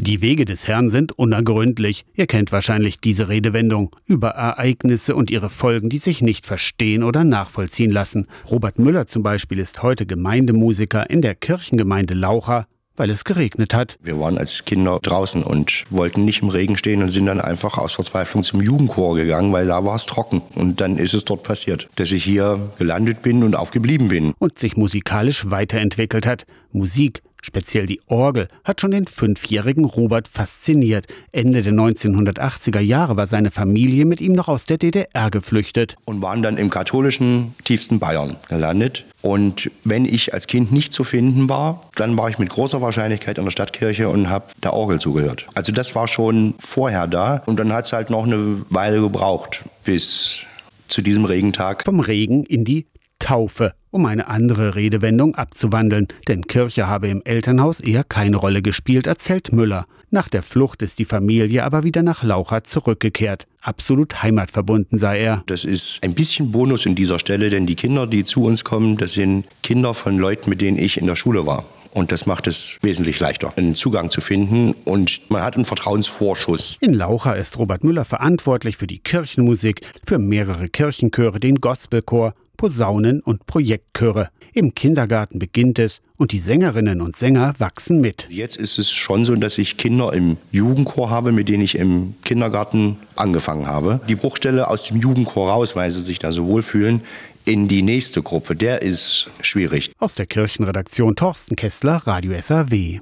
Die Wege des Herrn sind unergründlich. Ihr kennt wahrscheinlich diese Redewendung über Ereignisse und ihre Folgen, die sich nicht verstehen oder nachvollziehen lassen. Robert Müller zum Beispiel ist heute Gemeindemusiker in der Kirchengemeinde Laucha weil es geregnet hat. Wir waren als Kinder draußen und wollten nicht im Regen stehen und sind dann einfach aus Verzweiflung zum Jugendchor gegangen, weil da war es trocken. Und dann ist es dort passiert, dass ich hier gelandet bin und auch geblieben bin. Und sich musikalisch weiterentwickelt hat. Musik Speziell die Orgel hat schon den fünfjährigen Robert fasziniert. Ende der 1980er Jahre war seine Familie mit ihm noch aus der DDR geflüchtet. Und waren dann im katholischen tiefsten Bayern gelandet. Und wenn ich als Kind nicht zu finden war, dann war ich mit großer Wahrscheinlichkeit in der Stadtkirche und habe der Orgel zugehört. Also das war schon vorher da. Und dann hat es halt noch eine Weile gebraucht, bis zu diesem Regentag. Vom Regen in die Taufe, um eine andere Redewendung abzuwandeln, denn Kirche habe im Elternhaus eher keine Rolle gespielt, erzählt Müller. Nach der Flucht ist die Familie aber wieder nach Laucha zurückgekehrt. Absolut heimatverbunden sei er. Das ist ein bisschen Bonus in dieser Stelle, denn die Kinder, die zu uns kommen, das sind Kinder von Leuten, mit denen ich in der Schule war. Und das macht es wesentlich leichter, einen Zugang zu finden. Und man hat einen Vertrauensvorschuss. In Laucha ist Robert Müller verantwortlich für die Kirchenmusik, für mehrere Kirchenchöre, den Gospelchor Posaunen und Projektchöre. Im Kindergarten beginnt es und die Sängerinnen und Sänger wachsen mit. Jetzt ist es schon so, dass ich Kinder im Jugendchor habe, mit denen ich im Kindergarten angefangen habe. Die Bruchstelle aus dem Jugendchor raus, weil sie sich da so wohlfühlen, in die nächste Gruppe, der ist schwierig. Aus der Kirchenredaktion Torsten Kessler, Radio SAW.